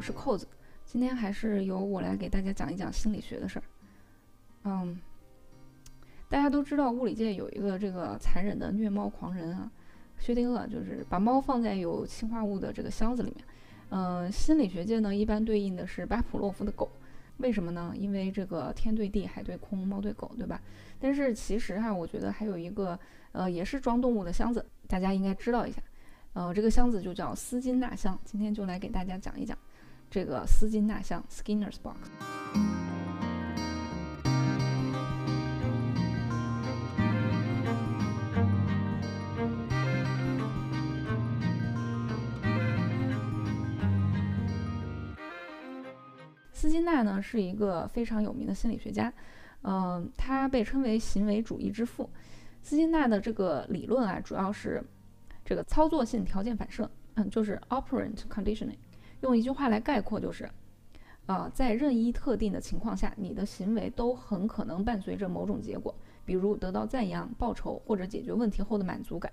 是扣子，今天还是由我来给大家讲一讲心理学的事儿。嗯，大家都知道物理界有一个这个残忍的虐猫狂人啊，薛定谔，就是把猫放在有氰化物的这个箱子里面。嗯，心理学界呢一般对应的是巴甫洛夫的狗，为什么呢？因为这个天对地，海对空，猫对狗，对吧？但是其实哈，我觉得还有一个呃，也是装动物的箱子，大家应该知道一下。呃，这个箱子就叫斯金纳箱，今天就来给大家讲一讲这个丝巾纳箱 （Skinner's box）。斯金纳呢是一个非常有名的心理学家，嗯，他被称为行为主义之父。斯金纳的这个理论啊，主要是。这个操作性条件反射，嗯，就是 operant conditioning。用一句话来概括，就是，啊，在任意特定的情况下，你的行为都很可能伴随着某种结果，比如得到赞扬、报酬或者解决问题后的满足感。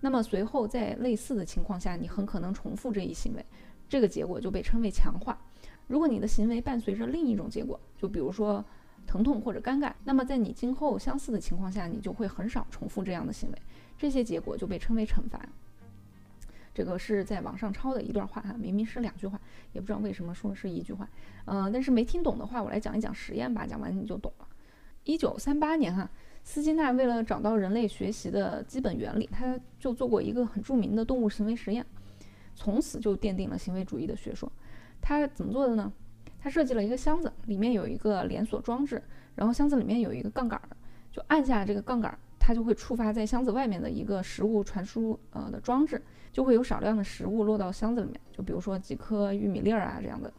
那么随后在类似的情况下，你很可能重复这一行为，这个结果就被称为强化。如果你的行为伴随着另一种结果，就比如说疼痛或者尴尬，那么在你今后相似的情况下，你就会很少重复这样的行为。这些结果就被称为惩罚。这个是在网上抄的一段话哈，明明是两句话，也不知道为什么说是一句话。嗯，但是没听懂的话，我来讲一讲实验吧，讲完你就懂了。一九三八年哈，斯金纳为了找到人类学习的基本原理，他就做过一个很著名的动物行为实验，从此就奠定了行为主义的学说。他怎么做的呢？他设计了一个箱子，里面有一个连锁装置，然后箱子里面有一个杠杆，就按下这个杠杆。它就会触发在箱子外面的一个食物传输呃的装置，就会有少量的食物落到箱子里面，就比如说几颗玉米粒儿啊这样的。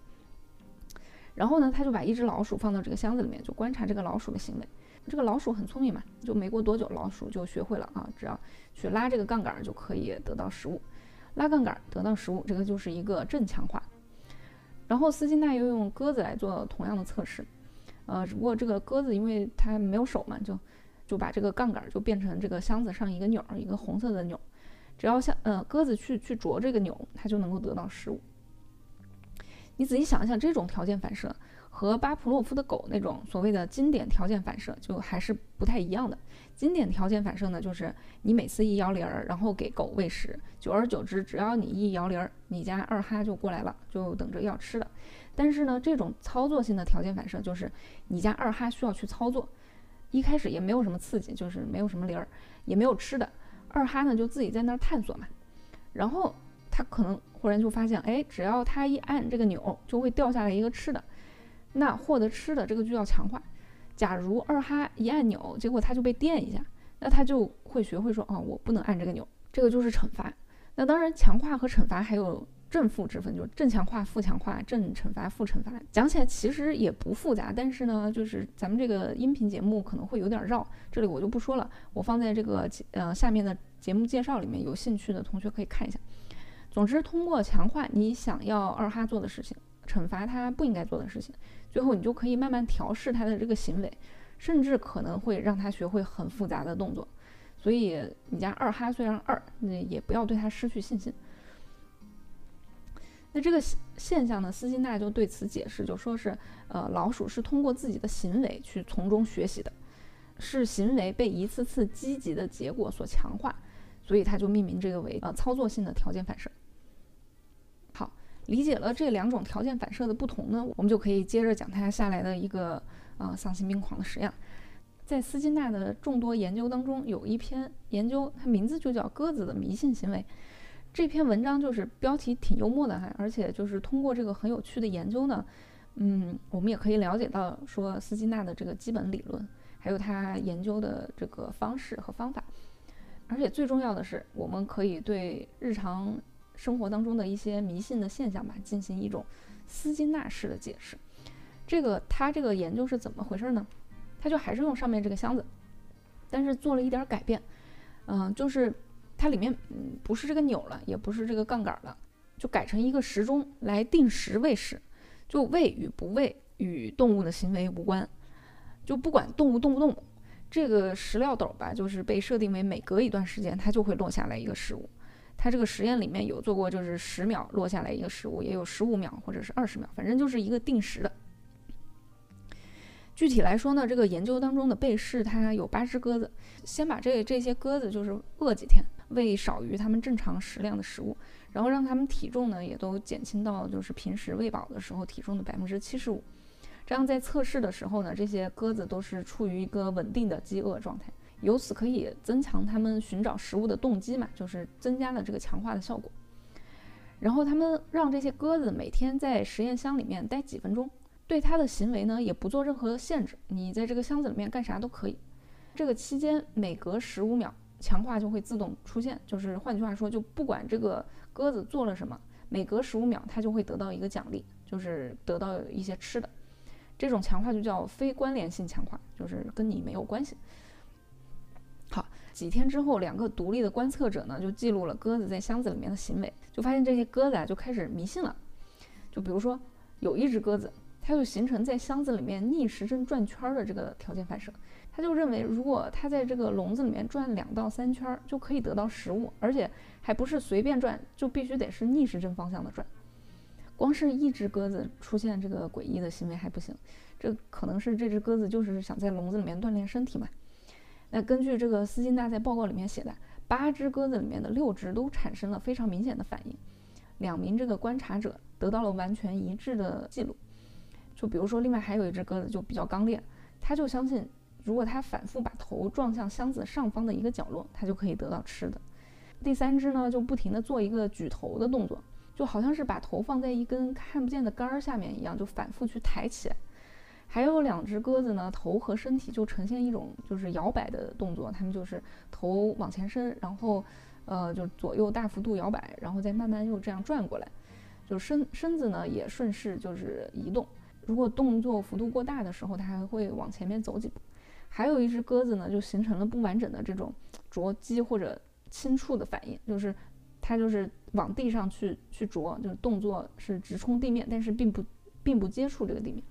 然后呢，他就把一只老鼠放到这个箱子里面，就观察这个老鼠的行为。这个老鼠很聪明嘛，就没过多久，老鼠就学会了啊，只要去拉这个杠杆就可以得到食物，拉杠杆得到食物，这个就是一个正强化。然后斯金纳又用鸽子来做同样的测试，呃，只不过这个鸽子因为它没有手嘛，就。就把这个杠杆就变成这个箱子上一个钮儿，一个红色的钮儿，只要像呃鸽子去去啄这个钮，它就能够得到食物。你仔细想一想，这种条件反射和巴甫洛夫的狗那种所谓的经典条件反射就还是不太一样的。经典条件反射呢，就是你每次一摇铃儿，然后给狗喂食，久而久之，只要你一摇铃儿，你家二哈就过来了，就等着要吃的。但是呢，这种操作性的条件反射就是你家二哈需要去操作。一开始也没有什么刺激，就是没有什么铃儿，也没有吃的。二哈呢就自己在那儿探索嘛。然后他可能忽然就发现，哎，只要他一按这个钮，就会掉下来一个吃的。那获得吃的这个就要强化。假如二哈一按钮，结果他就被电一下，那他就会学会说，哦，我不能按这个钮，这个就是惩罚。那当然，强化和惩罚还有。正负之分就是正强化、负强化、正惩罚、负惩罚。讲起来其实也不复杂，但是呢，就是咱们这个音频节目可能会有点绕，这里我就不说了，我放在这个呃下面的节目介绍里面，有兴趣的同学可以看一下。总之，通过强化你想要二哈做的事情，惩罚他不应该做的事情，最后你就可以慢慢调试他的这个行为，甚至可能会让他学会很复杂的动作。所以你家二哈虽然二，那也不要对他失去信心。那这个现象呢，斯金纳就对此解释，就说是，呃，老鼠是通过自己的行为去从中学习的，是行为被一次次积极的结果所强化，所以他就命名这个为呃操作性的条件反射。好，理解了这两种条件反射的不同呢，我们就可以接着讲他下来的一个呃丧心病狂的实验，在斯金纳的众多研究当中，有一篇研究，它名字就叫鸽子的迷信行为。这篇文章就是标题挺幽默的哈，而且就是通过这个很有趣的研究呢，嗯，我们也可以了解到说斯金纳的这个基本理论，还有他研究的这个方式和方法，而且最重要的是，我们可以对日常生活当中的一些迷信的现象吧进行一种斯金纳式的解释。这个他这个研究是怎么回事呢？他就还是用上面这个箱子，但是做了一点改变，嗯，就是。它里面嗯不是这个钮了，也不是这个杠杆了，就改成一个时钟来定时喂食，就喂与不喂与动物的行为无关，就不管动物动不动，这个食料斗吧，就是被设定为每隔一段时间它就会落下来一个食物，它这个实验里面有做过，就是十秒落下来一个食物，也有十五秒或者是二十秒，反正就是一个定时的。具体来说呢，这个研究当中的被试它有八只鸽子，先把这这些鸽子就是饿几天，喂少于它们正常食量的食物，然后让它们体重呢也都减轻到就是平时喂饱的时候体重的百分之七十五。这样在测试的时候呢，这些鸽子都是处于一个稳定的饥饿状态，由此可以增强它们寻找食物的动机嘛，就是增加了这个强化的效果。然后他们让这些鸽子每天在实验箱里面待几分钟。对它的行为呢，也不做任何限制，你在这个箱子里面干啥都可以。这个期间每隔十五秒，强化就会自动出现，就是换句话说，就不管这个鸽子做了什么，每隔十五秒它就会得到一个奖励，就是得到一些吃的。这种强化就叫非关联性强化，就是跟你没有关系。好，几天之后，两个独立的观测者呢，就记录了鸽子在箱子里面的行为，就发现这些鸽子啊就开始迷信了。就比如说，有一只鸽子。它就形成在箱子里面逆时针转圈的这个条件反射，他就认为如果它在这个笼子里面转两到三圈，就可以得到食物，而且还不是随便转，就必须得是逆时针方向的转。光是一只鸽子出现这个诡异的行为还不行，这可能是这只鸽子就是想在笼子里面锻炼身体嘛。那根据这个斯金纳在报告里面写的，八只鸽子里面的六只都产生了非常明显的反应，两名这个观察者得到了完全一致的记录。就比如说，另外还有一只鸽子就比较刚烈，它就相信，如果它反复把头撞向箱子上方的一个角落，它就可以得到吃的。第三只呢，就不停地做一个举头的动作，就好像是把头放在一根看不见的杆儿下面一样，就反复去抬起来。还有两只鸽子呢，头和身体就呈现一种就是摇摆的动作，它们就是头往前伸，然后呃就左右大幅度摇摆，然后再慢慢又这样转过来，就身身子呢也顺势就是移动。如果动作幅度过大的时候，它还会往前面走几步。还有一只鸽子呢，就形成了不完整的这种啄击或者轻触的反应，就是它就是往地上去去啄，就是动作是直冲地面，但是并不并不接触这个地面。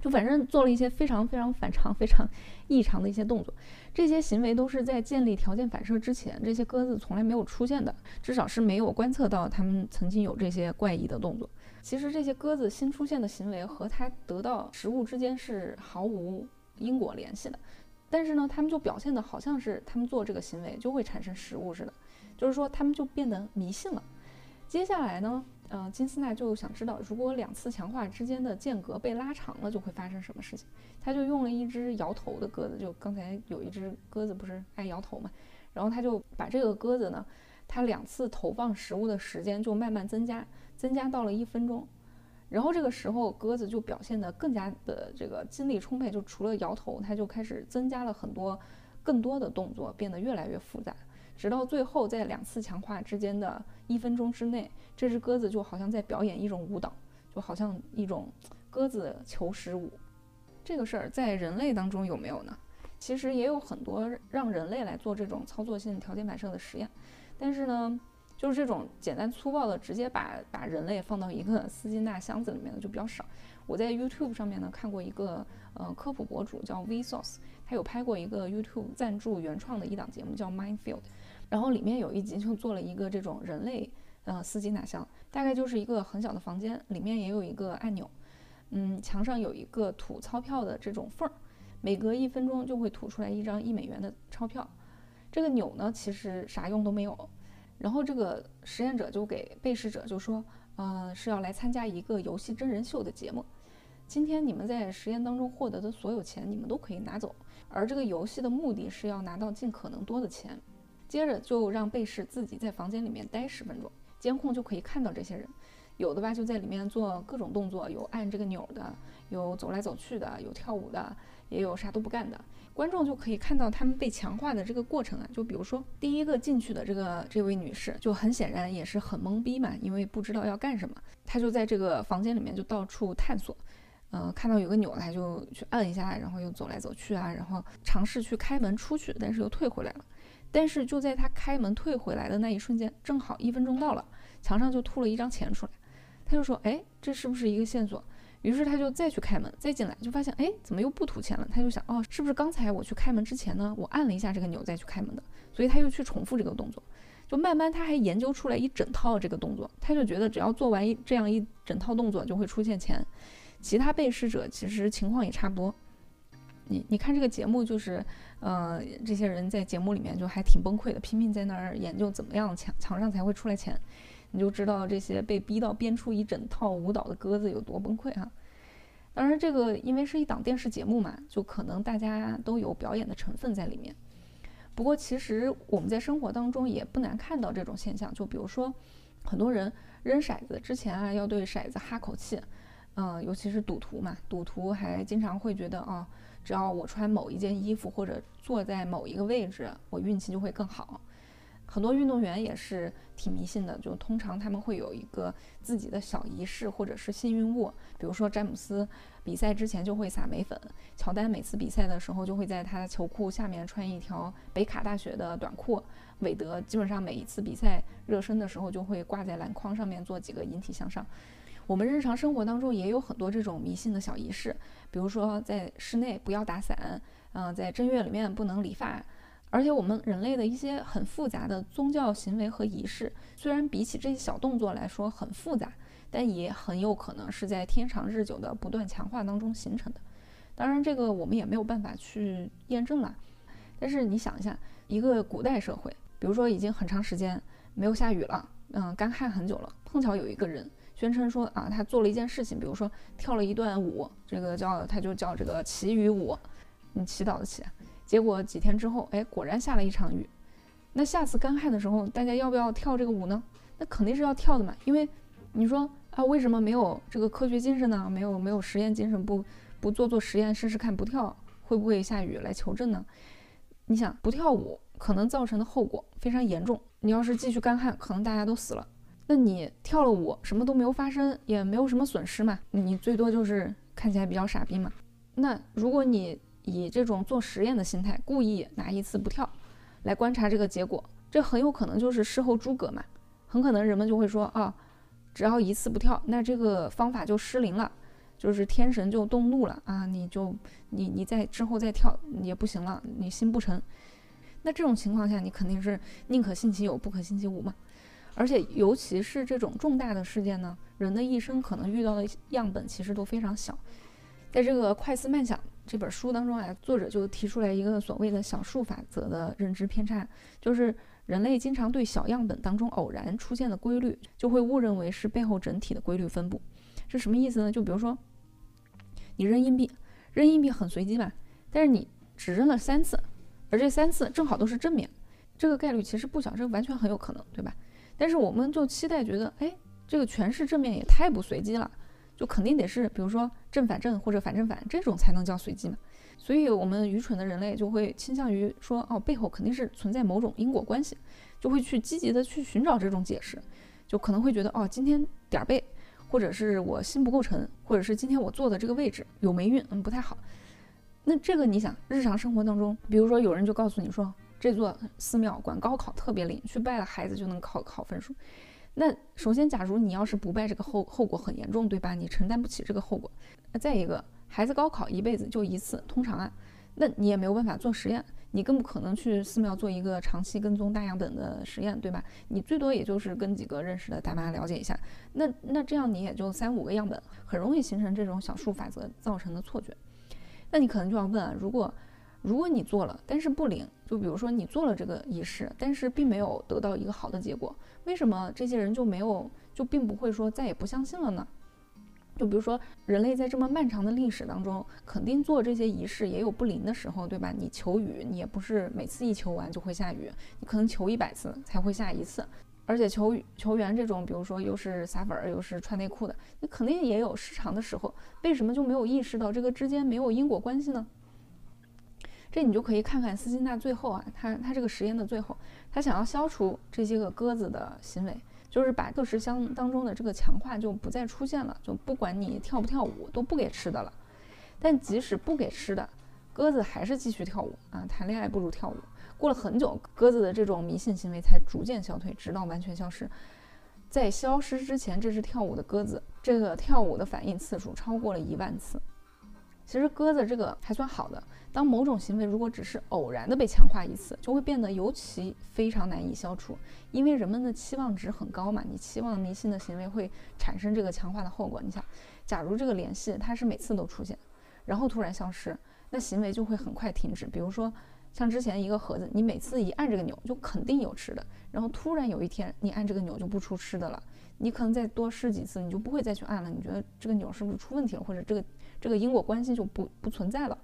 就反正做了一些非常非常反常、非常异常的一些动作，这些行为都是在建立条件反射之前，这些鸽子从来没有出现的，至少是没有观测到它们曾经有这些怪异的动作。其实这些鸽子新出现的行为和它得到食物之间是毫无因果联系的，但是呢，它们就表现的好像是它们做这个行为就会产生食物似的，就是说它们就变得迷信了。接下来呢？呃，金斯纳就想知道，如果两次强化之间的间隔被拉长了，就会发生什么事情。他就用了一只摇头的鸽子，就刚才有一只鸽子不是爱摇头嘛，然后他就把这个鸽子呢，它两次投放食物的时间就慢慢增加，增加到了一分钟。然后这个时候鸽子就表现得更加的这个精力充沛，就除了摇头，它就开始增加了很多更多的动作，变得越来越复杂。直到最后，在两次强化之间的一分钟之内，这只鸽子就好像在表演一种舞蹈，就好像一种鸽子求食舞。这个事儿在人类当中有没有呢？其实也有很多让人类来做这种操作性条件反射的实验，但是呢，就是这种简单粗暴的直接把把人类放到一个 斯金纳箱子里面的就比较少。我在 YouTube 上面呢看过一个呃科普博主叫 Vsauce，他有拍过一个 YouTube 赞助原创的一档节目叫 Mindfield。然后里面有一集就做了一个这种人类呃司机纳箱，大概就是一个很小的房间，里面也有一个按钮，嗯，墙上有一个吐钞票的这种缝儿，每隔一分钟就会吐出来一张一美元的钞票。这个钮呢其实啥用都没有。然后这个实验者就给被试者就说，呃是要来参加一个游戏真人秀的节目，今天你们在实验当中获得的所有钱你们都可以拿走，而这个游戏的目的是要拿到尽可能多的钱。接着就让被试自己在房间里面待十分钟，监控就可以看到这些人，有的吧就在里面做各种动作，有按这个钮的，有走来走去的，有跳舞的，也有啥都不干的。观众就可以看到他们被强化的这个过程啊。就比如说第一个进去的这个这位女士，就很显然也是很懵逼嘛，因为不知道要干什么，她就在这个房间里面就到处探索，嗯，看到有个钮，她就去按一下，然后又走来走去啊，然后尝试去开门出去，但是又退回来了。但是就在他开门退回来的那一瞬间，正好一分钟到了，墙上就吐了一张钱出来。他就说：“哎，这是不是一个线索？于是他就再去开门，再进来，就发现哎，怎么又不吐钱了？他就想，哦，是不是刚才我去开门之前呢，我按了一下这个钮再去开门的？所以他又去重复这个动作。就慢慢他还研究出来一整套这个动作，他就觉得只要做完一这样一整套动作就会出现钱。其他被试者其实情况也差不多。你你看这个节目，就是呃这些人在节目里面就还挺崩溃的，拼命在那儿研究怎么样墙墙上才会出来钱。你就知道这些被逼到编出一整套舞蹈的鸽子有多崩溃哈。当然，这个因为是一档电视节目嘛，就可能大家都有表演的成分在里面。不过，其实我们在生活当中也不难看到这种现象，就比如说，很多人扔骰子之前啊，要对骰子哈口气，嗯，尤其是赌徒嘛，赌徒还经常会觉得啊，只要我穿某一件衣服或者坐在某一个位置，我运气就会更好。很多运动员也是挺迷信的，就通常他们会有一个自己的小仪式或者是幸运物，比如说詹姆斯比赛之前就会撒眉粉，乔丹每次比赛的时候就会在他的球裤下面穿一条北卡大学的短裤，韦德基本上每一次比赛热身的时候就会挂在篮筐上面做几个引体向上。我们日常生活当中也有很多这种迷信的小仪式，比如说在室内不要打伞，嗯，在正月里面不能理发。而且我们人类的一些很复杂的宗教行为和仪式，虽然比起这些小动作来说很复杂，但也很有可能是在天长日久的不断强化当中形成的。当然，这个我们也没有办法去验证了。但是你想一下，一个古代社会，比如说已经很长时间没有下雨了，嗯，干旱很久了，碰巧有一个人宣称说啊，他做了一件事情，比如说跳了一段舞，这个叫他就叫这个祈雨舞，你祈祷的祈？结果几天之后，哎，果然下了一场雨。那下次干旱的时候，大家要不要跳这个舞呢？那肯定是要跳的嘛，因为你说啊，为什么没有这个科学精神呢？没有没有实验精神，不不做做实验试试看，不跳会不会下雨来求证呢？你想不跳舞可能造成的后果非常严重，你要是继续干旱，可能大家都死了。那你跳了舞，什么都没有发生，也没有什么损失嘛，你最多就是看起来比较傻逼嘛。那如果你以这种做实验的心态，故意拿一次不跳，来观察这个结果，这很有可能就是事后诸葛嘛。很可能人们就会说啊，只要一次不跳，那这个方法就失灵了，就是天神就动怒了啊，你就你你在之后再跳也不行了，你心不诚。那这种情况下，你肯定是宁可信其有，不可信其无嘛。而且尤其是这种重大的事件呢，人的一生可能遇到的样本其实都非常小。在这个快思慢想。这本书当中啊，作者就提出来一个所谓的小数法则的认知偏差，就是人类经常对小样本当中偶然出现的规律，就会误认为是背后整体的规律分布。这什么意思呢？就比如说，你扔硬币，扔硬币很随机吧，但是你只扔了三次，而这三次正好都是正面，这个概率其实不小，这完全很有可能，对吧？但是我们就期待觉得，哎，这个全是正面也太不随机了。就肯定得是，比如说正反正或者反正反这种才能叫随机嘛。所以，我们愚蠢的人类就会倾向于说，哦，背后肯定是存在某种因果关系，就会去积极的去寻找这种解释。就可能会觉得，哦，今天点儿背，或者是我心不够沉，或者是今天我坐的这个位置有霉运，嗯，不太好。那这个你想，日常生活当中，比如说有人就告诉你说，这座寺庙管高考特别灵，去拜了孩子就能考好分数。那首先，假如你要是不拜，这个后后果很严重，对吧？你承担不起这个后果。那再一个，孩子高考一辈子就一次，通常啊，那你也没有办法做实验，你更不可能去寺庙做一个长期跟踪大样本的实验，对吧？你最多也就是跟几个认识的大妈了解一下，那那这样你也就三五个样本，很容易形成这种小数法则造成的错觉。那你可能就要问啊，如果如果你做了，但是不灵，就比如说你做了这个仪式，但是并没有得到一个好的结果。为什么这些人就没有就并不会说再也不相信了呢？就比如说人类在这么漫长的历史当中，肯定做这些仪式也有不灵的时候，对吧？你求雨，你也不是每次一求完就会下雨，你可能求一百次才会下一次。而且求雨求缘这种，比如说又是撒粉儿又是穿内裤的，你肯定也有失常的时候。为什么就没有意识到这个之间没有因果关系呢？这你就可以看看斯金纳最后啊，他他这个实验的最后，他想要消除这些个鸽子的行为，就是把测试箱当中的这个强化就不再出现了，就不管你跳不跳舞都不给吃的了。但即使不给吃的，鸽子还是继续跳舞啊，谈恋爱不如跳舞。过了很久，鸽子的这种迷信行为才逐渐消退，直到完全消失。在消失之前，这只跳舞的鸽子。这个跳舞的反应次数超过了一万次。其实鸽子这个还算好的，当某种行为如果只是偶然的被强化一次，就会变得尤其非常难以消除，因为人们的期望值很高嘛，你期望迷信的行为会产生这个强化的后果。你想，假如这个联系它是每次都出现，然后突然消失，那行为就会很快停止。比如说，像之前一个盒子，你每次一按这个钮就肯定有吃的，然后突然有一天你按这个钮就不出吃的了，你可能再多试几次，你就不会再去按了。你觉得这个钮是不是出问题了，或者这个？这个因果关系就不不存在了，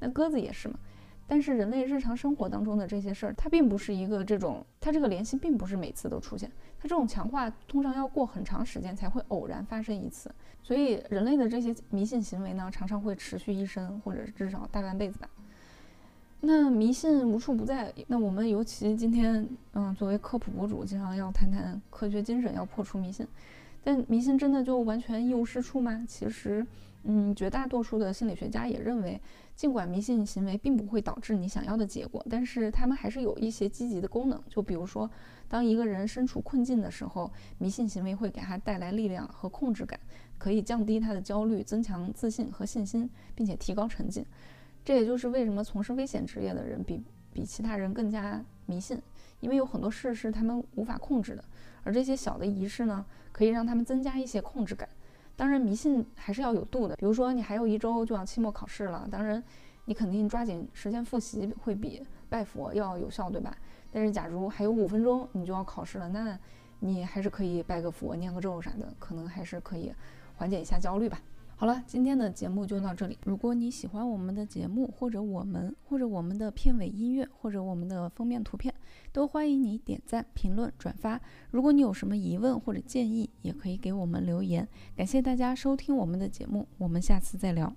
那鸽子也是嘛。但是人类日常生活当中的这些事儿，它并不是一个这种，它这个联系并不是每次都出现，它这种强化通常要过很长时间才会偶然发生一次。所以人类的这些迷信行为呢，常常会持续一生，或者至少大半辈子吧。那迷信无处不在，那我们尤其今天，嗯，作为科普博主，经常要谈谈科学精神，要破除迷信。但迷信真的就完全一无是处吗？其实。嗯，绝大多数的心理学家也认为，尽管迷信行为并不会导致你想要的结果，但是他们还是有一些积极的功能。就比如说，当一个人身处困境的时候，迷信行为会给他带来力量和控制感，可以降低他的焦虑，增强自信和信心，并且提高沉浸。这也就是为什么从事危险职业的人比比其他人更加迷信，因为有很多事是他们无法控制的，而这些小的仪式呢，可以让他们增加一些控制感。当然，迷信还是要有度的。比如说，你还有一周就要期末考试了，当然，你肯定抓紧时间复习会比拜佛要有效，对吧？但是，假如还有五分钟你就要考试了，那你还是可以拜个佛、念个咒啥的，可能还是可以缓解一下焦虑吧。好了，今天的节目就到这里。如果你喜欢我们的节目，或者我们，或者我们的片尾音乐，或者我们的封面图片，都欢迎你点赞、评论、转发。如果你有什么疑问或者建议，也可以给我们留言。感谢大家收听我们的节目，我们下次再聊。